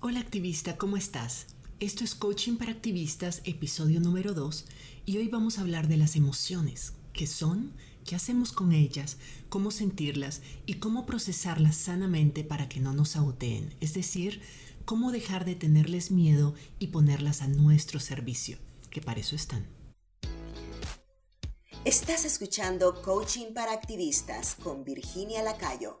Hola activista, ¿cómo estás? Esto es Coaching para Activistas, episodio número 2, y hoy vamos a hablar de las emociones, qué son, qué hacemos con ellas, cómo sentirlas y cómo procesarlas sanamente para que no nos saboteen, es decir, cómo dejar de tenerles miedo y ponerlas a nuestro servicio, que para eso están. Estás escuchando Coaching para Activistas con Virginia Lacayo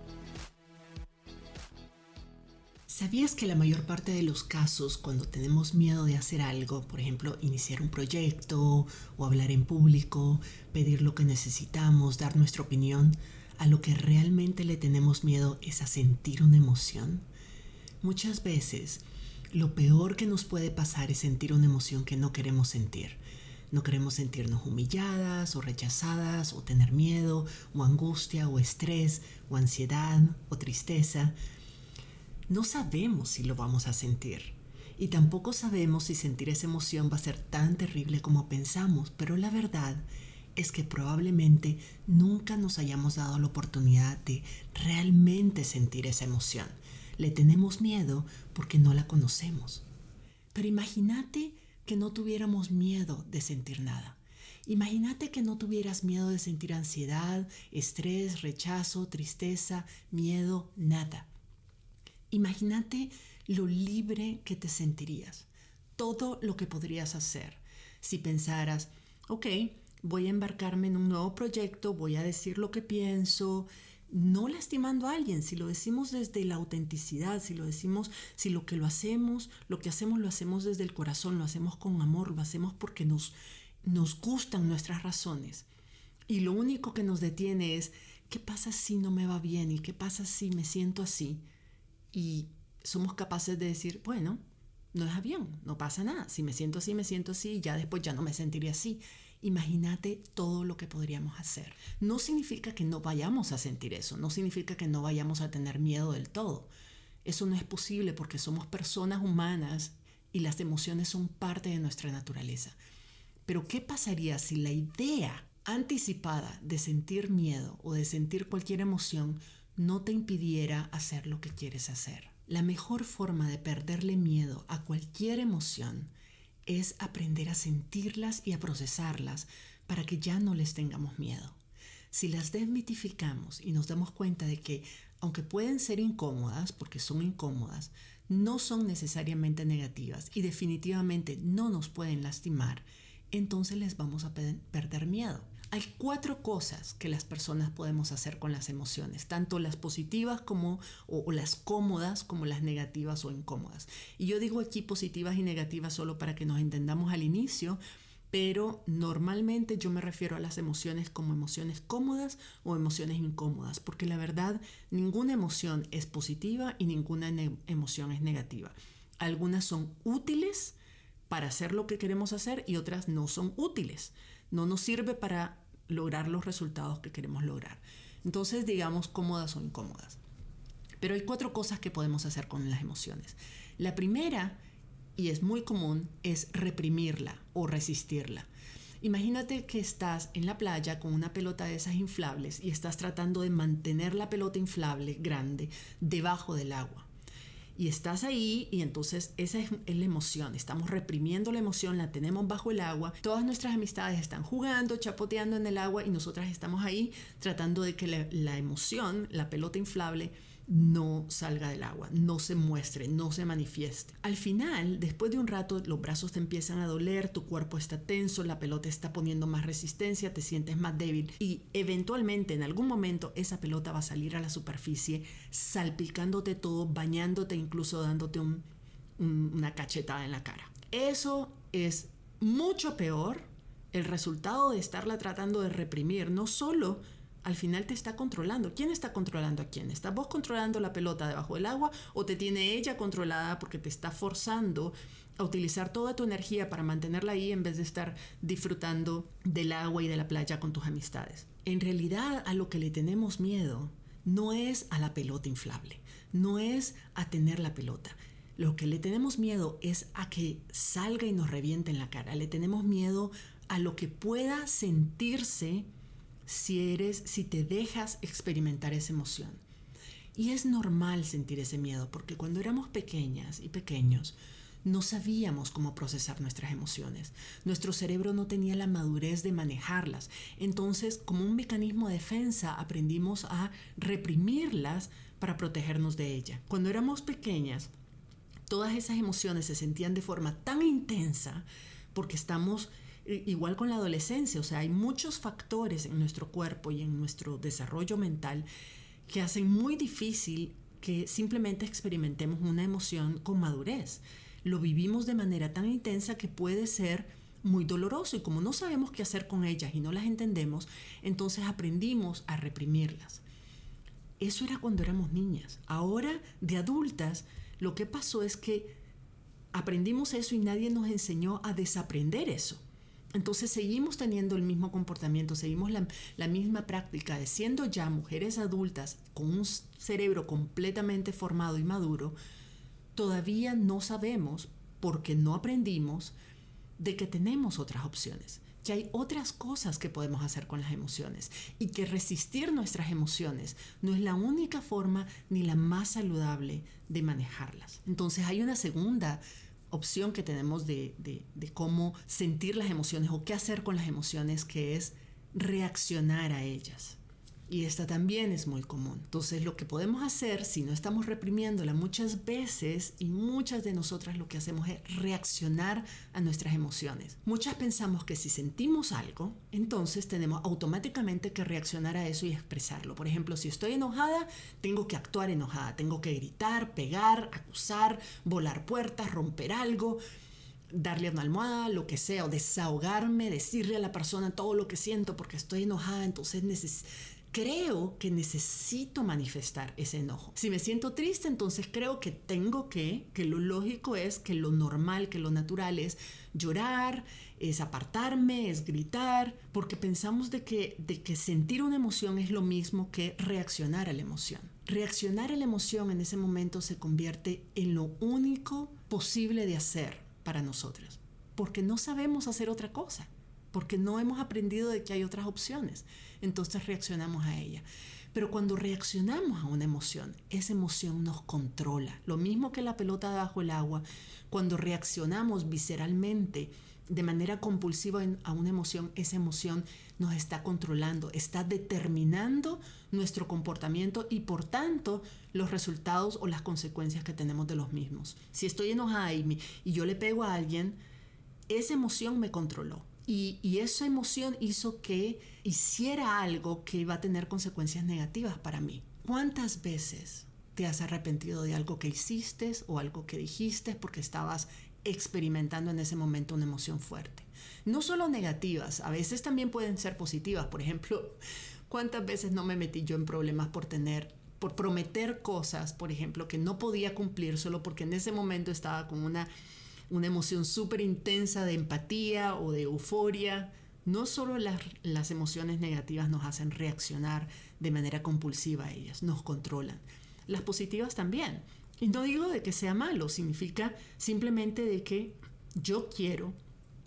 ¿Sabías que la mayor parte de los casos cuando tenemos miedo de hacer algo, por ejemplo, iniciar un proyecto o hablar en público, pedir lo que necesitamos, dar nuestra opinión, a lo que realmente le tenemos miedo es a sentir una emoción? Muchas veces lo peor que nos puede pasar es sentir una emoción que no queremos sentir. No queremos sentirnos humilladas o rechazadas o tener miedo o angustia o estrés o ansiedad o tristeza no sabemos si lo vamos a sentir. Y tampoco sabemos si sentir esa emoción va a ser tan terrible como pensamos, pero la verdad es que probablemente nunca nos hayamos dado la oportunidad de realmente sentir esa emoción. Le tenemos miedo porque no la conocemos. Pero imagínate que no tuviéramos miedo de sentir nada. Imagínate que no tuvieras miedo de sentir ansiedad, estrés, rechazo, tristeza, miedo, nada. Imagínate lo libre que te sentirías, todo lo que podrías hacer si pensaras, ok, voy a embarcarme en un nuevo proyecto, voy a decir lo que pienso, no lastimando a alguien, si lo decimos desde la autenticidad, si lo decimos, si lo que lo hacemos, lo que hacemos lo hacemos desde el corazón, lo hacemos con amor, lo hacemos porque nos, nos gustan nuestras razones. Y lo único que nos detiene es, ¿qué pasa si no me va bien? ¿Y qué pasa si me siento así? Y somos capaces de decir, bueno, no es avión, no pasa nada. Si me siento así, me siento así, ya después ya no me sentiré así. Imagínate todo lo que podríamos hacer. No significa que no vayamos a sentir eso, no significa que no vayamos a tener miedo del todo. Eso no es posible porque somos personas humanas y las emociones son parte de nuestra naturaleza. Pero ¿qué pasaría si la idea anticipada de sentir miedo o de sentir cualquier emoción no te impidiera hacer lo que quieres hacer. La mejor forma de perderle miedo a cualquier emoción es aprender a sentirlas y a procesarlas para que ya no les tengamos miedo. Si las desmitificamos y nos damos cuenta de que, aunque pueden ser incómodas, porque son incómodas, no son necesariamente negativas y definitivamente no nos pueden lastimar, entonces les vamos a perder miedo. Hay cuatro cosas que las personas podemos hacer con las emociones, tanto las positivas como o, las cómodas como las negativas o incómodas. Y yo digo aquí positivas y negativas solo para que nos entendamos al inicio, pero normalmente yo me refiero a las emociones como emociones cómodas o emociones incómodas, porque la verdad ninguna emoción es positiva y ninguna emoción es negativa. Algunas son útiles para hacer lo que queremos hacer y otras no son útiles. No nos sirve para lograr los resultados que queremos lograr. Entonces, digamos, cómodas o incómodas. Pero hay cuatro cosas que podemos hacer con las emociones. La primera, y es muy común, es reprimirla o resistirla. Imagínate que estás en la playa con una pelota de esas inflables y estás tratando de mantener la pelota inflable grande debajo del agua y estás ahí y entonces esa es, la emoción. Estamos reprimiendo la emoción, la tenemos bajo el agua. Todas nuestras amistades están jugando, chapoteando en el agua y nosotras estamos ahí tratando de que la emoción, la pelota inflable, no salga del agua, no se muestre, no se manifieste. Al final, después de un rato, los brazos te empiezan a doler, tu cuerpo está tenso, la pelota está poniendo más resistencia, te sientes más débil y eventualmente en algún momento esa pelota va a salir a la superficie salpicándote todo, bañándote, incluso dándote una cachetada en la cara. Eso es mucho peor el resultado de estarla tratando de reprimir, no solo al final te está controlando. ¿Quién está controlando a quién? ¿Estás vos controlando la pelota debajo del agua o te tiene ella controlada porque te está forzando a utilizar toda tu energía para mantenerla ahí en vez de estar disfrutando del agua y de la playa con tus amistades? En realidad a lo que le tenemos miedo no es a la pelota inflable, no es a tener la pelota. Lo que le tenemos miedo es a que salga y nos reviente en la cara. Le tenemos miedo a lo que pueda sentirse si eres, si te dejas experimentar esa emoción. Y es normal sentir ese miedo porque cuando éramos pequeñas y pequeños, no sabíamos cómo procesar nuestras emociones. Nuestro cerebro no tenía la madurez de manejarlas. Entonces, como un mecanismo de defensa, aprendimos a reprimirlas para protegernos de ella. Cuando éramos pequeñas, todas esas emociones se sentían de forma tan intensa porque estamos igual con la adolescencia, o sea, hay muchos factores en nuestro cuerpo y en nuestro desarrollo mental que hacen muy difícil que simplemente experimentemos una emoción con madurez lo vivimos de manera tan intensa que puede ser muy doloroso y como no sabemos qué hacer con ellas y no las entendemos, entonces aprendimos a reprimirlas. Eso era cuando éramos niñas. Ahora, de adultas, lo que pasó es que aprendimos eso y nadie nos enseñó a desaprender eso. Entonces seguimos teniendo el mismo comportamiento, seguimos la, misma práctica de siendo ya mujeres adultas con un cerebro completamente formado y maduro, todavía no sabemos, porque no aprendimos, de que tenemos otras opciones, que hay otras cosas que podemos hacer con las emociones y que resistir nuestras emociones no es la única forma ni la más saludable de manejarlas. Entonces hay una segunda opción que tenemos de, de cómo sentir las emociones o qué hacer con las emociones, que es reaccionar a ellas. Y esta también es muy común. Entonces lo que podemos hacer si no estamos reprimiéndola muchas veces y muchas de nosotras lo que hacemos es reaccionar a nuestras emociones. Muchas pensamos que si sentimos algo, entonces tenemos automáticamente que reaccionar a eso y expresarlo. Por ejemplo, si estoy enojada, tengo que actuar enojada, tengo que gritar, pegar, acusar, volar puertas, romper algo darle una almohada, lo que sea, o desahogarme, decirle a la persona todo lo que siento porque estoy enojada, entonces necesito creo que necesito manifestar ese enojo. Si me siento triste, entonces creo que tengo que, que lo lógico es que lo normal, que lo natural es llorar, es apartarme, es gritar, porque pensamos de que, de que sentir una emoción es lo mismo que reaccionar a la emoción. Reaccionar a la emoción en ese momento se convierte en lo único posible de hacer para nosotras, porque no sabemos hacer otra cosa porque no hemos aprendido de que hay otras opciones. Entonces reaccionamos a ella. Pero cuando reaccionamos a una emoción, esa emoción nos controla. Lo mismo que la pelota debajo del agua, cuando reaccionamos visceralmente de manera compulsiva a una emoción, esa emoción nos está controlando, está determinando nuestro comportamiento y por tanto los resultados o las consecuencias que tenemos de los mismos. Si estoy enojada y, y yo le pego a alguien, esa emoción me controló y, esa emoción hizo que hiciera algo que iba a tener consecuencias negativas para mí. ¿Cuántas veces te has arrepentido de algo que hiciste o algo que dijiste porque estabas experimentando en ese momento una emoción fuerte? No solo negativas, a veces también pueden ser positivas. Por ejemplo, ¿cuántas veces no me metí yo en problemas por tener por prometer cosas, por ejemplo, que no podía cumplir solo porque en ese momento estaba con una una emoción súper intensa de empatía o de euforia. No solo las, las emociones negativas nos hacen reaccionar de manera compulsiva a ellas, nos controlan. Las positivas también. Y no digo de que sea malo, significa simplemente de que yo quiero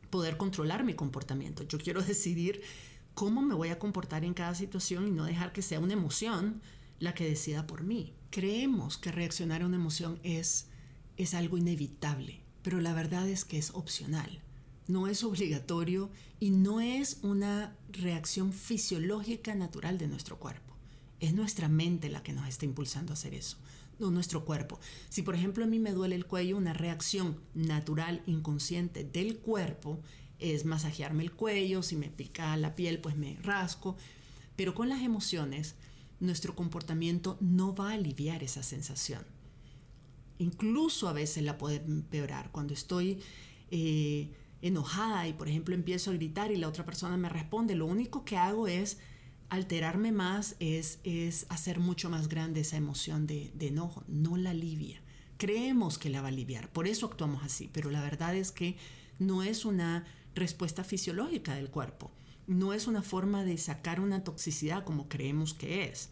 poder controlar mi comportamiento. Yo quiero decidir cómo me voy a comportar en cada situación y no dejar que sea una emoción la que decida por mí. Creemos que reaccionar a una emoción es, es algo inevitable pero la verdad es que es opcional. No es obligatorio y no es una reacción fisiológica natural de nuestro cuerpo. Es nuestra mente la que nos está impulsando a hacer eso, no nuestro cuerpo. Si por ejemplo a mí me duele el cuello, una reacción natural, inconsciente del cuerpo es masajearme el cuello, si me pica la piel pues me rasco, pero con las emociones nuestro comportamiento no va a aliviar esa sensación incluso a veces la puede empeorar. Cuando estoy eh, enojada y por ejemplo empiezo a gritar y la otra persona me responde, lo único que hago es alterarme más, es, es hacer mucho más grande esa emoción de, de enojo, no la alivia. Creemos que la va a aliviar, por eso actuamos así, pero la verdad es que no es una respuesta fisiológica del cuerpo, no es una forma de sacar una toxicidad como creemos que es.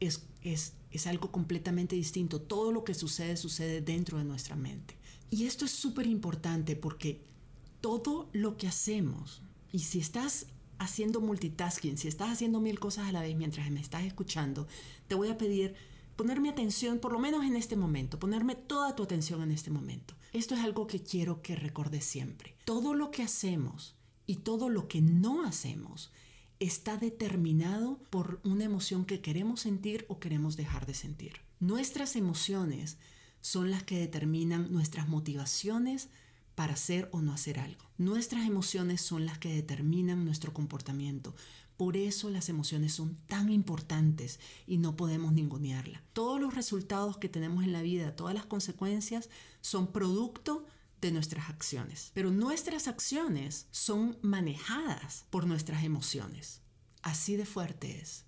Es es, es algo completamente distinto. Todo lo que sucede sucede dentro de nuestra mente. Y esto es súper importante porque todo lo que hacemos, y si estás haciendo multitasking, si estás haciendo mil cosas a la vez mientras me estás escuchando, te voy a pedir ponerme atención, por lo menos en este momento, ponerme toda tu atención en este momento. Esto es algo que quiero que recordes siempre. Todo lo que hacemos y todo lo que no hacemos está determinado por una emoción que queremos sentir o queremos dejar de sentir. Nuestras emociones son las que determinan nuestras motivaciones para hacer o no hacer algo. Nuestras emociones son las que determinan nuestro comportamiento. Por eso las emociones son tan importantes y no podemos ningunearlas. Todos los resultados que tenemos en la vida, todas las consecuencias son producto de nuestras acciones. Pero nuestras acciones son manejadas por nuestras emociones. Así de fuerte es.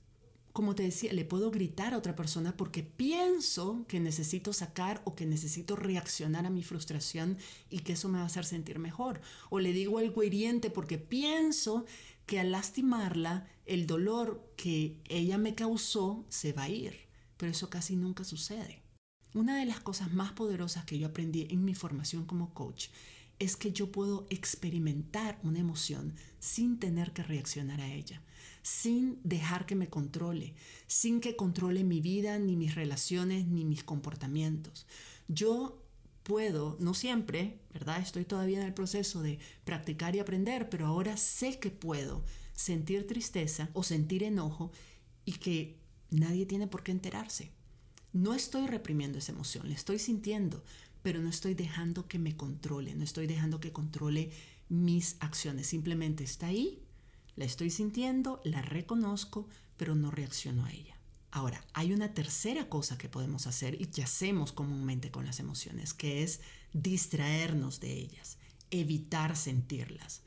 Como te decía, le puedo gritar a otra persona porque pienso que necesito sacar o que necesito reaccionar a mi frustración y que eso me va a hacer sentir mejor. O le digo algo hiriente porque pienso que al lastimarla, el dolor que ella me causó se va a ir. Pero eso casi nunca sucede. Una de las cosas más poderosas que yo aprendí en mi formación como coach es que yo puedo experimentar una emoción sin tener que reaccionar a ella, sin dejar que me controle, sin que controle mi vida, ni mis relaciones, ni mis comportamientos. Yo puedo, no siempre, ¿verdad? Estoy todavía en el proceso de practicar y aprender, pero ahora sé que puedo sentir tristeza o sentir enojo y que nadie tiene por qué enterarse. No estoy reprimiendo esa emoción, la estoy sintiendo, pero no estoy dejando que me controle, no estoy dejando que controle mis acciones. Simplemente está ahí, la estoy sintiendo, la reconozco, pero no reacciono a ella. Ahora, hay una tercera cosa que podemos hacer y que hacemos comúnmente con las emociones, que es distraernos de ellas, evitar sentirlas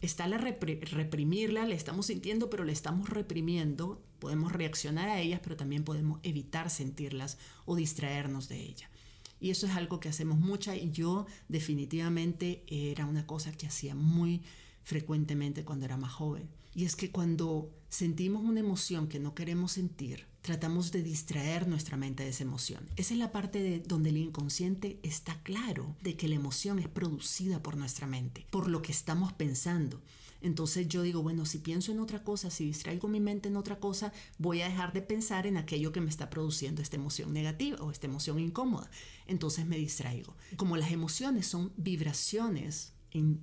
está la reprimirla, la estamos sintiendo, pero la estamos reprimiendo. Podemos reaccionar a ellas, pero también podemos evitar sentirlas o distraernos de ellas. Y eso es algo que hacemos mucha y yo definitivamente era una cosa que hacía muy frecuentemente cuando era más joven. Y es que cuando sentimos una emoción que no queremos sentir, tratamos de distraer nuestra mente de esa emoción. Esa es la parte de donde el inconsciente está claro de que la emoción es producida por nuestra mente, por lo que estamos pensando. Entonces yo digo, bueno, si pienso en otra cosa, si distraigo mi mente en otra cosa, voy a dejar de pensar en aquello que me está produciendo esta emoción negativa o esta emoción incómoda. Entonces me distraigo. Como las emociones son vibraciones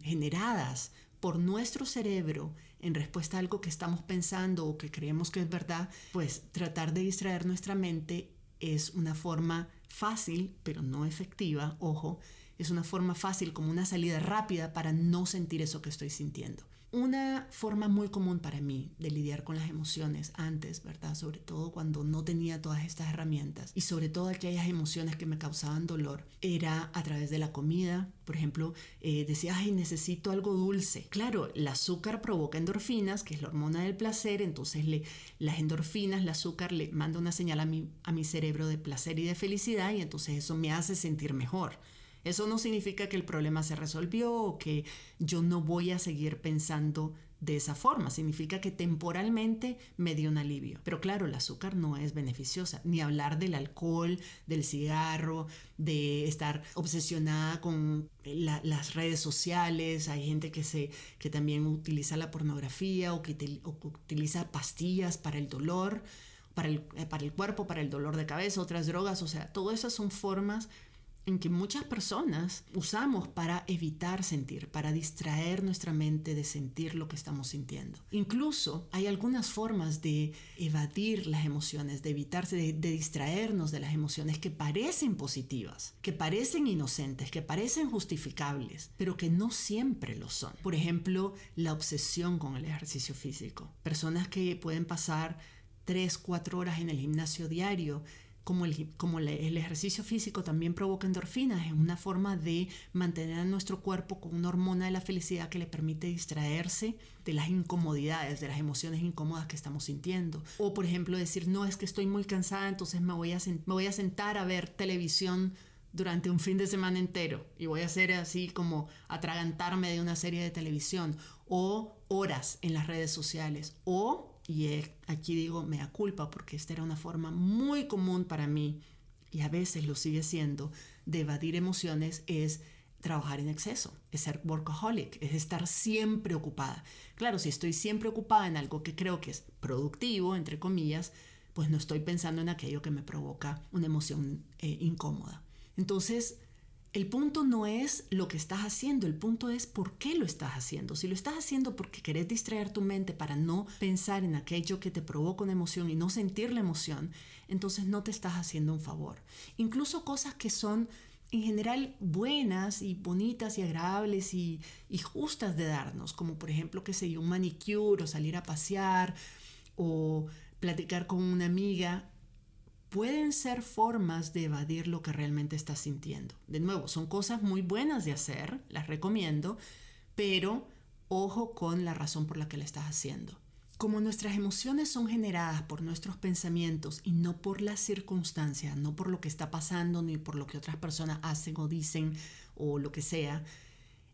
generadas por nuestro cerebro en respuesta a algo que estamos pensando o que creemos que es verdad, pues tratar de distraer nuestra mente es una forma fácil, pero no efectiva, ojo, es una forma fácil como una salida rápida para no sentir eso que estoy sintiendo. Una forma muy común para mí de lidiar con las emociones antes, ¿verdad? Sobre todo cuando no tenía todas estas herramientas y sobre todo aquellas emociones que me causaban dolor, era a través de la comida. Por ejemplo, eh, decía, ay, necesito algo dulce. Claro, el azúcar provoca endorfinas, que es la hormona del placer, entonces le, las endorfinas, el azúcar le manda una señal a mi, a mi cerebro de placer y de felicidad y entonces eso me hace sentir mejor. Eso no significa que el problema se resolvió o que yo no voy a seguir pensando de esa forma. Significa que temporalmente me dio un alivio. Pero claro, el azúcar no es beneficiosa. Ni hablar del alcohol, del cigarro, de estar obsesionada con las redes sociales. Hay gente que, se, que también utiliza la pornografía o que, utiliza pastillas para el dolor. Para el, eh, para el cuerpo, para el dolor de cabeza, otras drogas, o sea, todas esas son formas en que muchas personas usamos para evitar sentir, para distraer nuestra mente de sentir lo que estamos sintiendo. Incluso hay algunas formas de evadir las emociones, de evitarse, de, distraernos de las emociones que parecen positivas, que parecen inocentes, que parecen justificables, pero que no siempre lo son. Por ejemplo, la obsesión con el ejercicio físico. Personas que pueden pasar 3, 4 horas en el gimnasio diario como, el, como el ejercicio físico también provoca endorfinas, es una forma de mantener a nuestro cuerpo con una hormona de la felicidad que le permite distraerse de las incomodidades, de las emociones incómodas que estamos sintiendo. O por ejemplo decir, no, es que estoy muy cansada, entonces me voy a, me voy a sentar a ver televisión durante un fin de semana entero y voy a hacer así como atragantarme de una serie de televisión o horas en las redes sociales o y aquí digo mea culpa porque esta era una forma muy común para mí y a veces lo sigue siendo de evadir emociones, es trabajar en exceso, es ser workaholic, es estar siempre ocupada. Claro, si estoy siempre ocupada en algo que creo que es productivo, entre comillas, pues no estoy pensando en aquello que me provoca una emoción eh, incómoda. Entonces, el punto no es lo que estás haciendo, el punto es por qué lo estás haciendo. Si lo estás haciendo porque querés distraer tu mente para no pensar en aquello que te provoca una emoción y no sentir la emoción, entonces no te estás haciendo un favor. Incluso cosas que son en general buenas y bonitas y agradables y, justas de darnos, como por ejemplo, que sé un manicure o salir a pasear o platicar con una amiga, pueden ser formas de evadir lo que realmente estás sintiendo. De nuevo, son cosas muy buenas de hacer, las recomiendo, pero ojo con la razón por la que la estás haciendo. Como nuestras emociones son generadas por nuestros pensamientos y no por las circunstancias, no por lo que está pasando ni por lo que otras personas hacen o dicen o lo que sea,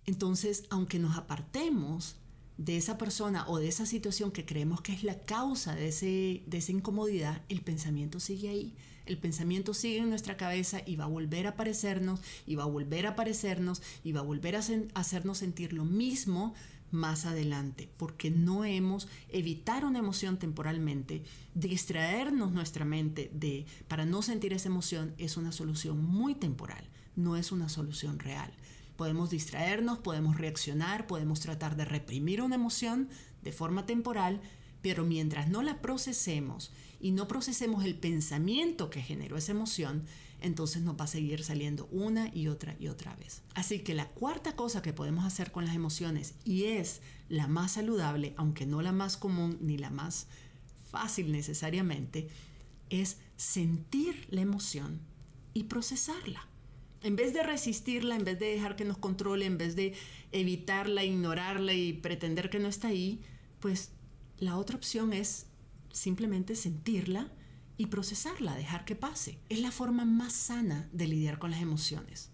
entonces aunque nos apartemos de esa persona o de esa situación que creemos que es la causa de, ese, de esa incomodidad, el pensamiento sigue ahí. El pensamiento sigue en nuestra cabeza y va a volver a aparecernos y va a volver a aparecernos y va a volver a hacernos sentir lo mismo más adelante, porque no hemos evitar una emoción temporalmente, distraernos nuestra mente de para no sentir esa emoción es una solución muy temporal, no es una solución real. Podemos distraernos, podemos reaccionar, podemos tratar de reprimir una emoción de forma temporal, pero mientras no la procesemos y no procesemos el pensamiento que generó esa emoción, entonces nos va a seguir saliendo una y otra y otra vez. Así que la cuarta cosa que podemos hacer con las emociones, y es la más saludable, aunque no la más común ni la más fácil necesariamente, es sentir la emoción y procesarla. En vez de resistirla, en vez de dejar que nos controle, en vez de evitarla, ignorarla y pretender que no está ahí, pues la otra opción es simplemente sentirla y procesarla, dejar que pase. Es la forma más sana de lidiar con las emociones.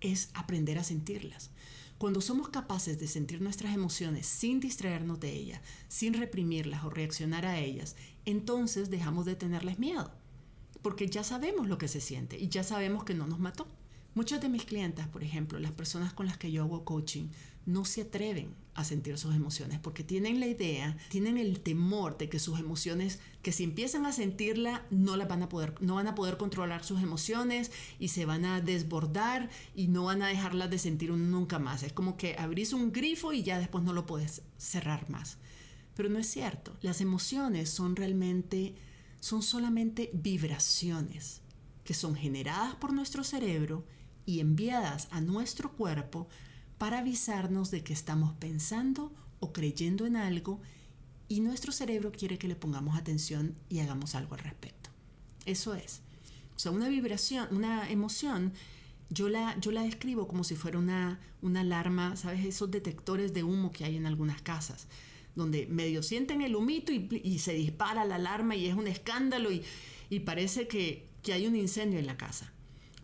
Es aprender a sentirlas. Cuando somos capaces de sentir nuestras emociones sin distraernos de ellas, sin reprimirlas o reaccionar a ellas, entonces dejamos de tenerles miedo. Porque ya sabemos lo que se siente y ya sabemos que no nos mató. Muchas de mis clientas, por ejemplo, las personas con las que yo hago coaching, no se atreven a sentir sus emociones porque tienen la idea, tienen el temor de que sus emociones, que si empiezan a sentirla, no las van a poder, no van a poder controlar sus emociones y se van a desbordar y no van a dejarlas de sentir nunca más. Es como que abrís un grifo y ya después no lo puedes cerrar más. Pero no es cierto. Las emociones son realmente, son solamente vibraciones que son generadas por nuestro cerebro y enviadas a nuestro cuerpo para avisarnos de que estamos pensando o creyendo en algo y nuestro cerebro quiere que le pongamos atención y hagamos algo al respecto. Eso es. O sea, una vibración, una emoción, yo la, yo la describo como si fuera una, una alarma, ¿sabes? Esos detectores de humo que hay en algunas casas, donde medio sienten el humito y, se dispara la alarma y es un escándalo y, y parece que, que hay un incendio en la casa.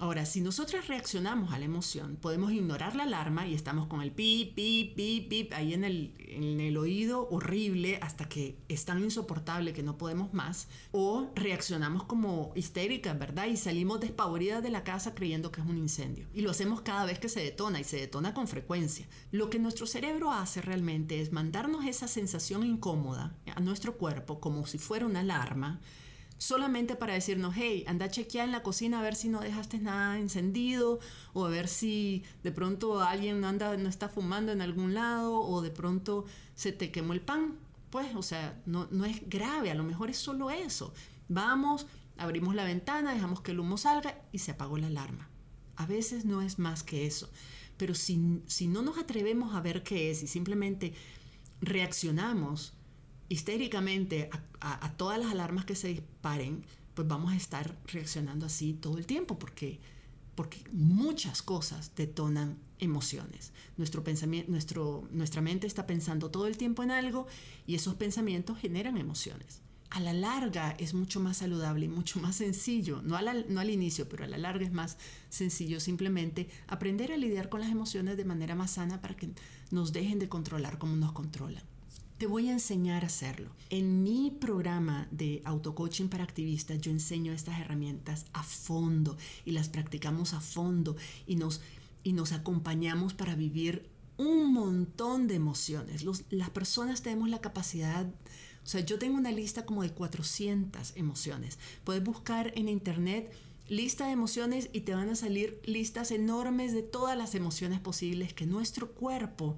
Ahora, si nosotros reaccionamos a la emoción, podemos ignorar la alarma y estamos con el pip, pip, pip, pip ahí en el, en el oído horrible hasta que es tan insoportable que no podemos más. O reaccionamos como histéricas, ¿verdad? Y salimos despavoridas de la casa creyendo que es un incendio. Y lo hacemos cada vez que se detona y se detona con frecuencia. Lo que nuestro cerebro hace realmente es mandarnos esa sensación incómoda a nuestro cuerpo como si fuera una alarma solamente para decirnos, hey, anda a chequear en la cocina a ver si no dejaste nada encendido, o a ver si de pronto alguien anda, no está fumando en algún lado, o de pronto se te quemó el pan. Pues, o sea, no, no es grave, a lo mejor es solo eso. Vamos, abrimos la ventana, dejamos que el humo salga y se apagó la alarma. A veces no es más que eso. Pero si, si no nos atrevemos a ver qué es y simplemente reaccionamos, histéricamente a, todas las alarmas que se disparen, pues vamos a estar reaccionando así todo el tiempo porque, porque muchas cosas detonan emociones. Nuestro pensamiento, nuestro, nuestra mente está pensando todo el tiempo en algo y esos pensamientos generan emociones. A la larga es mucho más saludable y mucho más sencillo, no, no al inicio, pero a la larga es más sencillo simplemente aprender a lidiar con las emociones de manera más sana para que nos dejen de controlar como nos controlan. Te voy a enseñar a hacerlo. En mi programa de autocoaching para activistas yo enseño estas herramientas a fondo y las practicamos a fondo y nos, y nos acompañamos para vivir un montón de emociones. las personas tenemos la capacidad, o sea, yo tengo una lista como de 400 emociones. Puedes buscar en internet lista de emociones y te van a salir listas enormes de todas las emociones posibles que nuestro cuerpo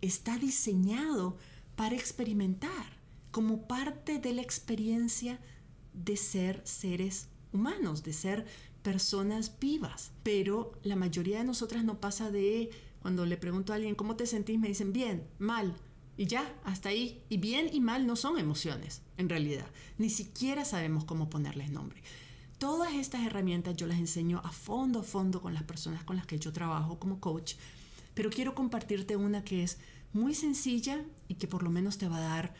está diseñado para experimentar como parte de la experiencia de ser seres humanos, de ser personas vivas. Pero la mayoría de nosotras no pasa de cuando le pregunto a alguien cómo te sentís, me dicen bien, mal. Y ya, hasta ahí. Y bien y mal no son emociones, en realidad. Ni siquiera sabemos cómo ponerles nombre. Todas estas herramientas yo las enseño a fondo, a fondo con las personas con las que yo trabajo como coach, pero quiero compartirte una que es muy sencilla y que por lo menos te va a dar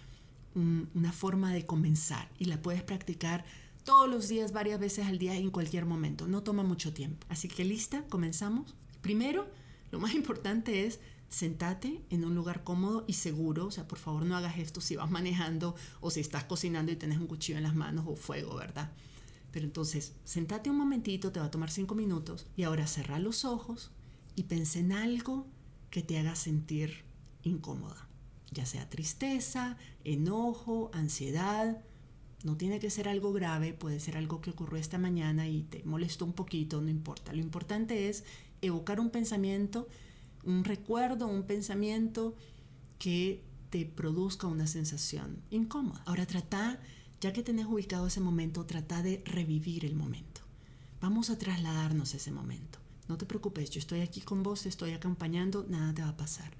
una forma de comenzar y la puedes practicar todos los días, varias veces al día, en cualquier momento. No toma mucho tiempo. Así que lista, comenzamos. Primero, lo más importante es sentate en un lugar cómodo y seguro. O sea, por favor no hagas esto si vas manejando o si estás cocinando y tienes un cuchillo en las manos o fuego, ¿verdad? Pero entonces, sentate un momentito, te va a tomar cinco minutos y ahora cerra los ojos y pensé en algo que te haga sentir incómoda, ya sea tristeza, enojo, ansiedad. No tiene que ser algo grave, puede ser algo que ocurrió esta mañana y te molestó un poquito, no importa. Lo importante es evocar un pensamiento, un recuerdo, un pensamiento que te produzca una sensación incómoda. Ahora trata ya que tenés ubicado ese momento, trata de revivir el momento. Vamos a trasladarnos a ese momento. No te preocupes, yo estoy aquí con vos, te estoy acompañando, nada te va a pasar.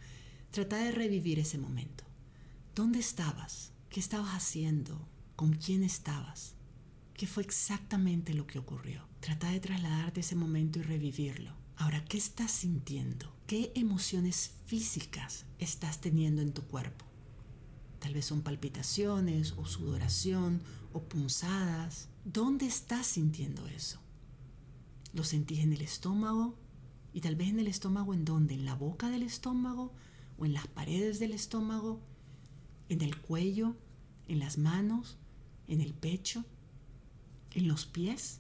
Trata de revivir ese momento. ¿Dónde estabas? ¿Qué estabas haciendo? ¿Con quién estabas? ¿Qué fue exactamente lo que ocurrió? Trata de trasladarte ese momento y revivirlo. Ahora, ¿qué estás sintiendo? ¿Qué emociones físicas estás teniendo en tu cuerpo? Tal vez son palpitaciones o sudoración o punzadas. ¿Dónde estás sintiendo eso? ¿Lo sentís en el estómago? Y tal vez en el estómago en dónde? ¿En la boca del estómago? ¿O en las paredes del estómago? ¿En el cuello? ¿En las manos? ¿En el pecho? ¿En los pies?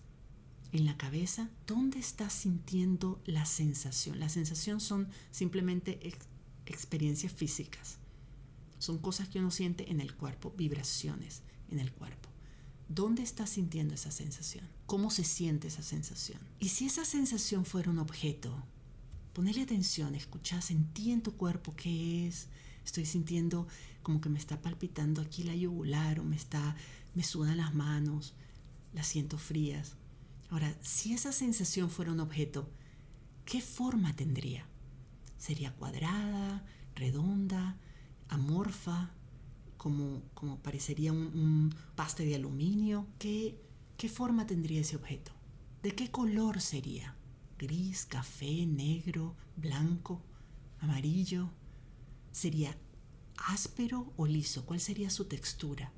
¿En la cabeza? ¿Dónde estás sintiendo la sensación? La sensación son simplemente experiencias físicas. Son cosas que uno siente en el cuerpo, vibraciones en el cuerpo. ¿Dónde estás sintiendo esa sensación? ¿Cómo se siente esa sensación? Y si esa sensación fuera un objeto, ponele atención, escucha, sentí en tu cuerpo qué es. Estoy sintiendo como que me está palpitando aquí la yugular o me está, me sudan las manos, las siento frías. Ahora, si esa sensación fuera un objeto, ¿qué forma tendría? ¿Sería cuadrada, redonda, amorfa, como, como parecería un, un, paste de aluminio. ¿Qué, ¿Qué forma tendría ese objeto? ¿De qué color sería? ¿Gris, café, negro, blanco, amarillo? ¿Sería áspero o liso? ¿Cuál sería su textura?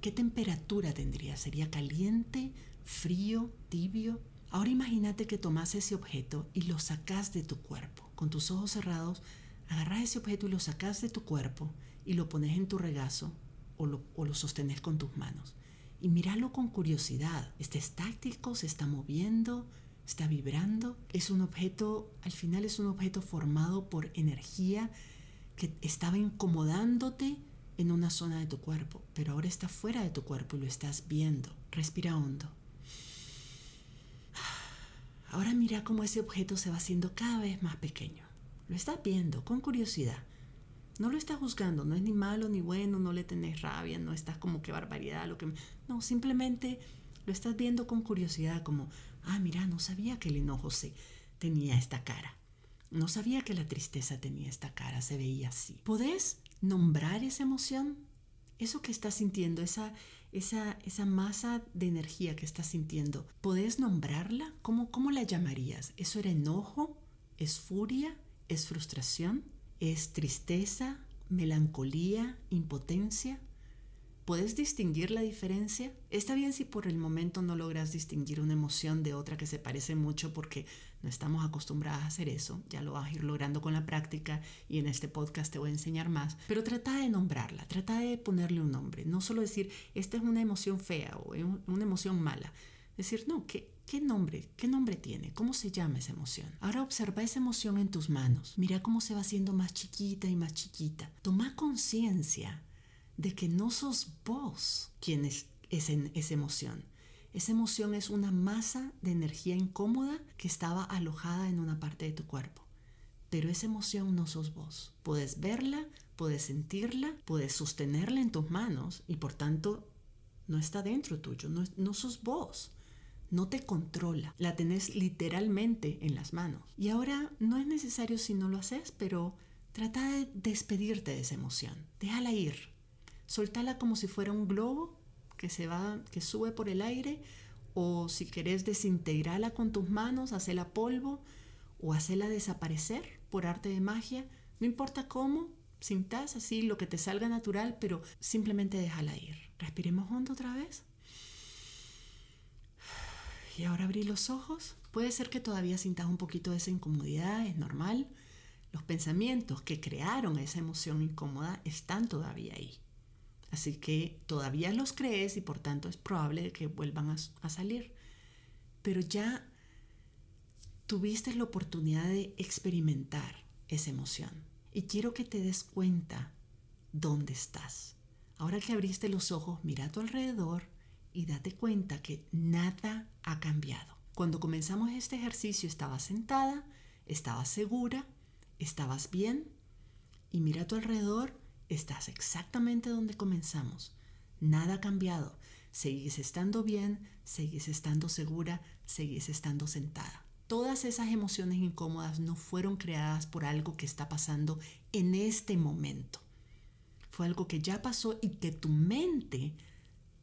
¿Qué temperatura tendría? ¿Sería caliente, frío, tibio? Ahora imagínate que tomas ese objeto y lo sacas de tu cuerpo. Con tus ojos cerrados, agarras ese objeto y lo sacas de tu cuerpo y lo pones en tu regazo o lo, o lo sostenes con tus manos. Y míralo con curiosidad. ¿Está estático? ¿Se está moviendo? ¿Está vibrando? Es un objeto, al final es un objeto formado por energía que estaba incomodándote en una zona de tu cuerpo, pero ahora está fuera de tu cuerpo y lo estás viendo. Respira hondo. Ahora mira cómo ese objeto se va haciendo cada vez más pequeño. Lo estás viendo con curiosidad. No lo estás juzgando, no es ni malo ni bueno, no le tenés rabia, no estás como que barbaridad, lo que... No, simplemente lo estás viendo con curiosidad, como, ah, mira, no sabía que el enojo se tenía esta cara. No sabía que la tristeza tenía esta cara, se veía así. ¿Podés nombrar esa emoción? Eso que estás sintiendo, esa, esa, esa masa de energía que estás sintiendo, ¿podés nombrarla? ¿Cómo, ¿Cómo la llamarías? ¿Eso era enojo? ¿Es furia? ¿Es frustración? ¿Es tristeza? ¿Melancolía? ¿Impotencia? ¿Puedes distinguir la diferencia? Está bien si por el momento no logras distinguir una emoción de otra que se parece mucho porque no estamos acostumbradas a hacer eso. Ya lo vas a ir logrando con la práctica y en este podcast te voy a enseñar más. Pero trata de nombrarla, trata de ponerle un nombre. No solo decir, esta es una emoción fea o una emoción mala. Decir, no, ¿qué, ¿Qué nombre? ¿Qué nombre tiene? ¿Cómo se llama esa emoción? Ahora observa esa emoción en tus manos. Mira cómo se va haciendo más chiquita y más chiquita. Toma conciencia de que no sos vos quien es, esa emoción. Esa emoción es una masa de energía incómoda que estaba alojada en una parte de tu cuerpo. Pero esa emoción no sos vos. Puedes verla, puedes sentirla, puedes sostenerla en tus manos y por tanto no está dentro tuyo, no, no sos vos. No te controla, la tenés literalmente en las manos. Y ahora no es necesario si no lo haces, pero trata de despedirte de esa emoción. Déjala ir, soltala como si fuera un globo que se va, que sube por el aire, o si querés desintegrarla con tus manos, hacela polvo o hacerla desaparecer por arte de magia, no importa cómo, sintas así lo que te salga natural, pero simplemente déjala ir. Respiremos hondo otra vez. Y ahora abrí los ojos. Puede ser que todavía sintas un poquito de esa incomodidad, es normal. Los pensamientos que crearon esa emoción incómoda están todavía ahí. Así que todavía los crees y por tanto es probable que vuelvan a, salir. Pero ya tuviste la oportunidad de experimentar esa emoción. Y quiero que te des cuenta dónde estás. Ahora que abriste los ojos, mira a tu alrededor y date cuenta que nada ha cambiado. Cuando comenzamos este ejercicio estabas sentada, estabas segura, estabas bien y mira a tu alrededor Estás exactamente donde comenzamos. Nada ha cambiado. Seguís estando bien, seguís estando segura, seguís estando sentada. Todas esas emociones incómodas no fueron creadas por algo que está pasando en este momento. Fue algo que ya pasó y que tu mente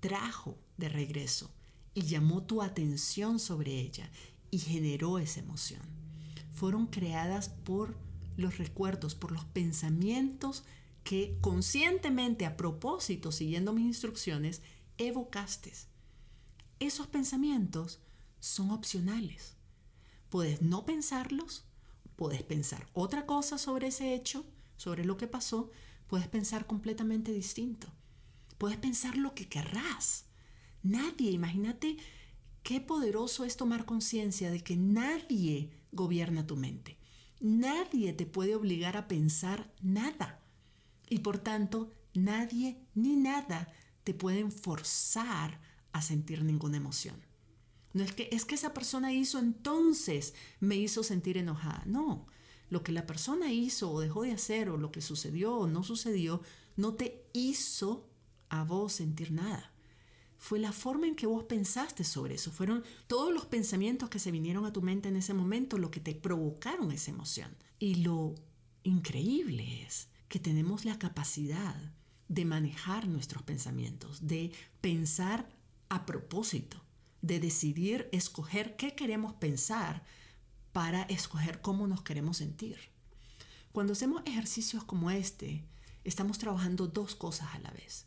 trajo de regreso y llamó tu atención sobre ella y generó esa emoción. Fueron creadas por los recuerdos, por los pensamientos que conscientemente, a propósito, siguiendo mis instrucciones, evocaste. Esos pensamientos son opcionales. Puedes no pensarlos, puedes pensar otra cosa sobre ese hecho, sobre lo que pasó, puedes pensar completamente distinto. Puedes pensar lo que querrás. Nadie, imagínate qué poderoso es tomar conciencia de que nadie gobierna tu mente. Nadie te puede obligar a pensar nada. Y por tanto, nadie ni nada te pueden forzar a sentir ninguna emoción. No es que es que esa persona hizo entonces me hizo sentir enojada. No, lo que la persona hizo o dejó de hacer o lo que sucedió o no sucedió no te hizo a vos sentir nada. Fue la forma en que vos pensaste sobre eso. Fueron todos los pensamientos que se vinieron a tu mente en ese momento lo que te provocaron esa emoción. Y lo increíble es que tenemos la capacidad de manejar nuestros pensamientos, de pensar a propósito, de decidir escoger qué queremos pensar para escoger cómo nos queremos sentir. Cuando hacemos ejercicios como este, estamos trabajando dos cosas a la vez.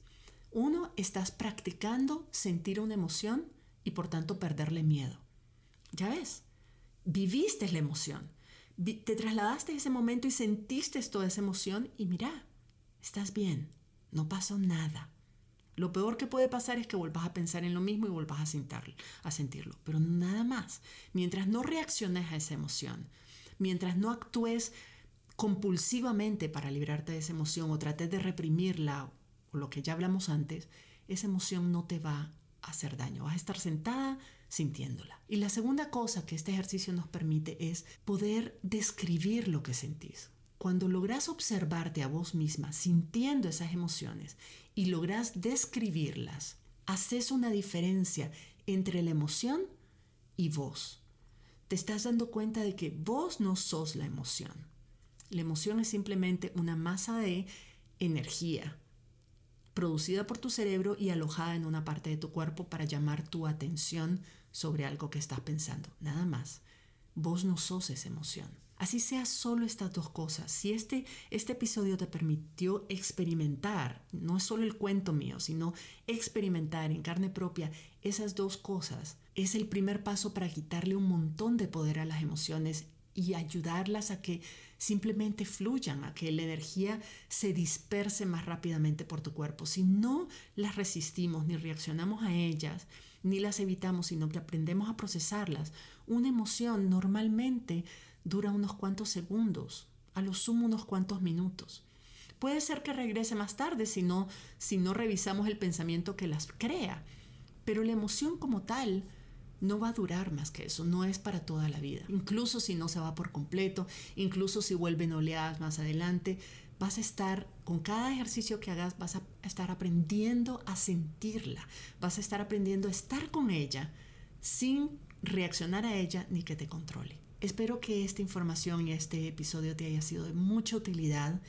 Uno, estás practicando sentir una emoción y por tanto perderle miedo. Ya ves, viviste la emoción, te trasladaste a ese momento y sentiste toda esa emoción y mira, estás bien, no pasó nada. Lo peor que puede pasar es que vuelvas a pensar en lo mismo y vuelvas a, sentirlo, a sentirlo, pero nada más. Mientras no reacciones a esa emoción, mientras no actúes compulsivamente para librarte de esa emoción o trates de reprimirla lo que ya hablamos antes, esa emoción no te va a hacer daño. Vas a estar sentada sintiéndola. Y la segunda cosa que este ejercicio nos permite es poder describir lo que sentís. Cuando logras observarte a vos misma sintiendo esas emociones y logras describirlas, haces una diferencia entre la emoción y vos. Te estás dando cuenta de que vos no sos la emoción. La emoción es simplemente una masa de energía producida por tu cerebro y alojada en una parte de tu cuerpo para llamar tu atención sobre algo que estás pensando. Nada más. Vos no sos esa emoción. Así sea solo estas dos cosas. Si este, este episodio te permitió experimentar, no es solo el cuento mío, sino experimentar en carne propia esas dos cosas, es el primer paso para quitarle un montón de poder a las emociones y ayudarlas a que simplemente fluyan, a que la energía se disperse más rápidamente por tu cuerpo. Si no las resistimos ni reaccionamos a ellas, ni las evitamos, sino que aprendemos a procesarlas, una emoción normalmente dura unos cuantos segundos, a lo sumo unos cuantos minutos. Puede ser que regrese más tarde si no, si no revisamos el pensamiento que las crea, pero la emoción como tal no va a durar más que eso, no es para toda la vida. Incluso si no se va por completo, incluso si vuelven oleadas más adelante, vas a estar, con cada ejercicio que hagas, vas a estar aprendiendo a sentirla, vas a estar aprendiendo a estar con ella sin reaccionar a ella ni que te controle. Espero que esta información y este episodio te haya sido de mucha utilidad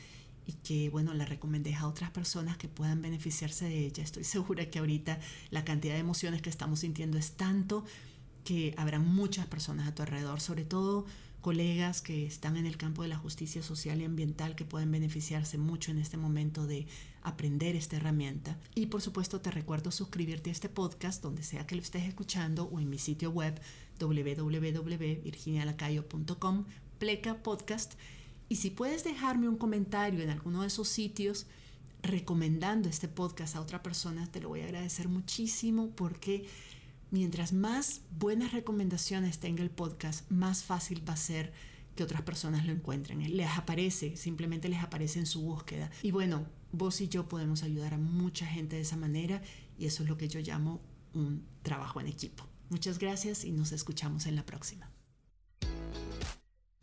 y que, bueno, la recomendé a otras personas que puedan beneficiarse de ella. Estoy segura que ahorita la cantidad de emociones que estamos sintiendo es tanto que habrá muchas personas a tu alrededor, sobre todo colegas que están en el campo de la justicia social y ambiental que pueden beneficiarse mucho en este momento de aprender esta herramienta. Y por supuesto te recuerdo suscribirte a este podcast donde sea que lo estés escuchando o en mi sitio web www.virginialacayo.com, pleca podcast. Y si puedes dejarme un comentario en alguno de esos sitios recomendando este podcast a otra persona, te lo voy a agradecer muchísimo porque mientras más buenas recomendaciones tenga el podcast, más fácil va a ser que otras personas lo encuentren. Les aparece, simplemente les aparece en su búsqueda. Y bueno, vos y yo podemos ayudar a mucha gente de esa manera y eso es lo que yo llamo un trabajo en equipo. Muchas gracias y nos escuchamos en la próxima.